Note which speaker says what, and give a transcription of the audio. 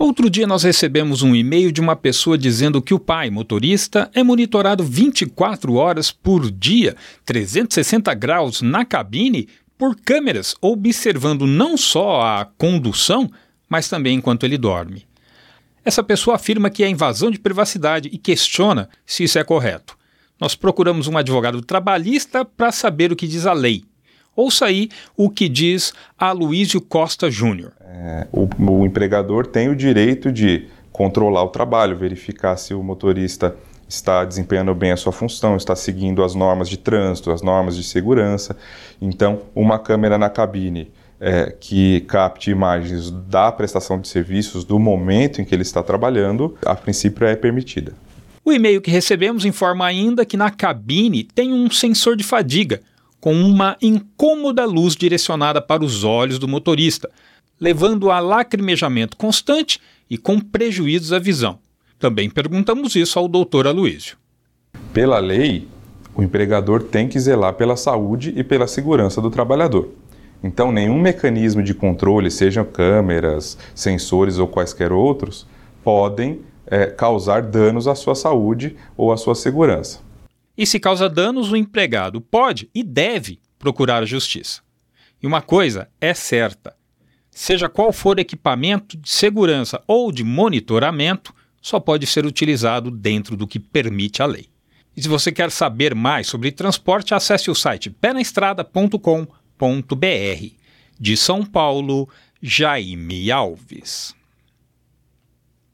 Speaker 1: Outro dia nós recebemos um e-mail de uma pessoa dizendo que o pai, motorista, é monitorado 24 horas por dia, 360 graus na cabine, por câmeras, observando não só a condução, mas também enquanto ele dorme. Essa pessoa afirma que é invasão de privacidade e questiona se isso é correto. Nós procuramos um advogado trabalhista para saber o que diz a lei. Ouça aí o que diz Aloysio Costa Júnior.
Speaker 2: É, o, o empregador tem o direito de controlar o trabalho, verificar se o motorista está desempenhando bem a sua função, está seguindo as normas de trânsito, as normas de segurança. Então, uma câmera na cabine é, que capte imagens da prestação de serviços do momento em que ele está trabalhando, a princípio é permitida.
Speaker 1: O e-mail que recebemos informa ainda que na cabine tem um sensor de fadiga, com uma incômoda luz direcionada para os olhos do motorista, levando a lacrimejamento constante e com prejuízos à visão. Também perguntamos isso ao doutor Aloysio.
Speaker 2: Pela lei, o empregador tem que zelar pela saúde e pela segurança do trabalhador. Então, nenhum mecanismo de controle, sejam câmeras, sensores ou quaisquer outros, podem é, causar danos à sua saúde ou à sua segurança.
Speaker 1: E se causa danos, o empregado pode e deve procurar a justiça. E uma coisa é certa: seja qual for equipamento de segurança ou de monitoramento, só pode ser utilizado dentro do que permite a lei. E se você quer saber mais sobre transporte, acesse o site penaestrada.com.br. De São Paulo, Jaime Alves.